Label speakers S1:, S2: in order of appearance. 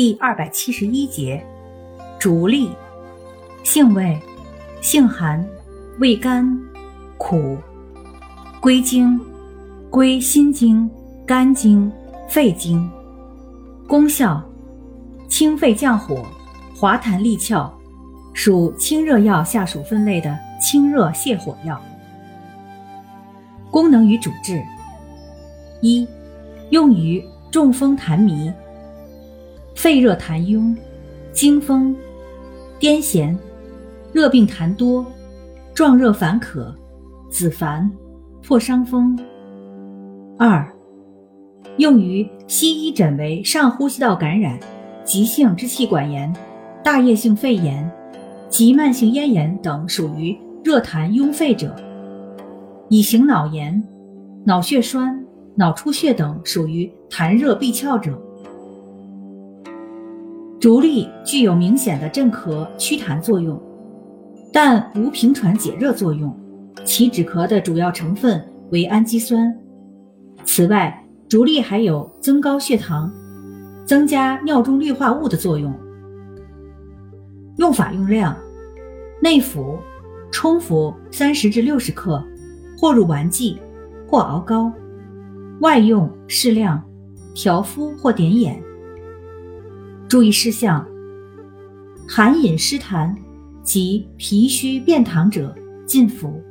S1: 第二百七十一节，竹栗，性味，性寒，味甘，苦，归经，归心经、肝经、肺经。功效，清肺降火，滑痰利窍，属清热药下属分类的清热泻火药。功能与主治，一，用于中风痰迷。肺热痰壅、惊风、癫痫、热病痰多、壮热烦渴、子烦、破伤风。二、用于西医诊为上呼吸道感染、急性支气管炎、大叶性肺炎急慢性咽炎等属于热痰壅肺者；乙型脑炎、脑血栓、脑出血等属于痰热闭窍者。竹栗具有明显的镇咳祛痰作用，但无平喘解热作用。其止咳的主要成分为氨基酸。此外，竹栗还有增高血糖、增加尿中氯化物的作用。用法用量：内服，冲服三十至六十克，或入丸剂，或熬膏；外用适量，调敷或点眼。注意事项：寒饮湿痰及脾虚便溏者禁服。